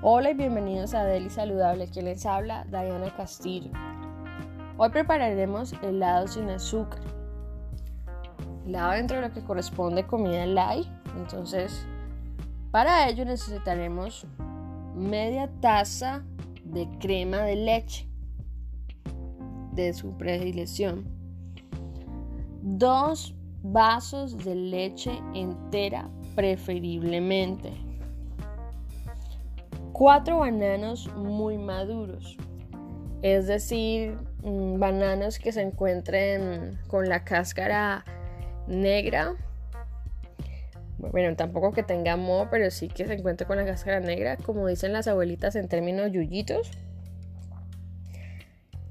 Hola y bienvenidos a Deli Saludable, quien les habla, Diana Castillo. Hoy prepararemos helado sin azúcar. Helado dentro de lo que corresponde comida light. Entonces, para ello necesitaremos media taza de crema de leche de su predilección. Dos vasos de leche entera preferiblemente cuatro bananos muy maduros, es decir, mm, bananos que se encuentren con la cáscara negra. Bueno, tampoco que tenga moho, pero sí que se encuentre con la cáscara negra, como dicen las abuelitas en términos yuyitos.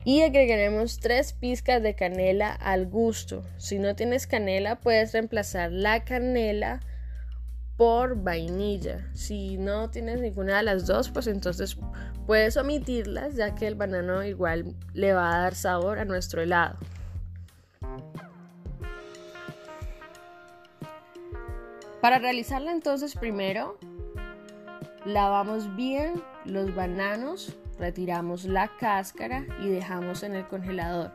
Y agregaremos tres pizcas de canela al gusto. Si no tienes canela, puedes reemplazar la canela por vainilla. Si no tienes ninguna de las dos, pues entonces puedes omitirlas ya que el banano igual le va a dar sabor a nuestro helado. Para realizarla entonces primero lavamos bien los bananos, retiramos la cáscara y dejamos en el congelador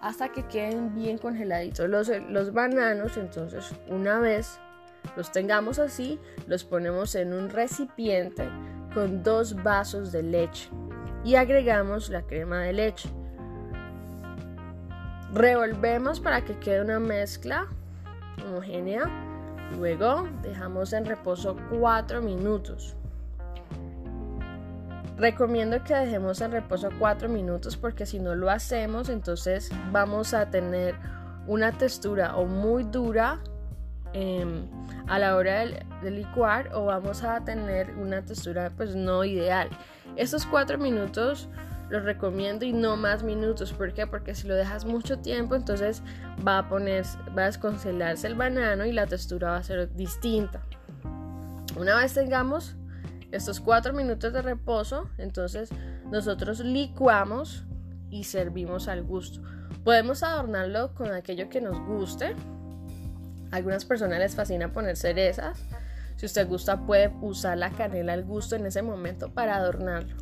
hasta que queden bien congeladitos los, los bananos. Entonces una vez los tengamos así, los ponemos en un recipiente con dos vasos de leche y agregamos la crema de leche. Revolvemos para que quede una mezcla homogénea. Luego dejamos en reposo 4 minutos. Recomiendo que dejemos en reposo 4 minutos porque si no lo hacemos entonces vamos a tener una textura o muy dura Em, a la hora de, licuar o vamos a tener una textura pues no ideal. Estos cuatro minutos los recomiendo y no más minutos. ¿Por qué? Porque si lo dejas mucho tiempo, entonces va a poner, va a descongelarse el banano y la textura va a ser distinta. Una vez tengamos estos cuatro minutos de reposo, entonces nosotros licuamos y servimos al gusto. Podemos adornarlo con aquello que nos guste algunas personas les fascina poner cerezas. Si usted gusta, puede usar la canela al gusto en ese momento para adornarlo.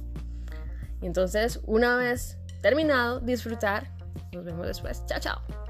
Y entonces, una vez terminado, disfrutar. Nos vemos después. Chao, chao.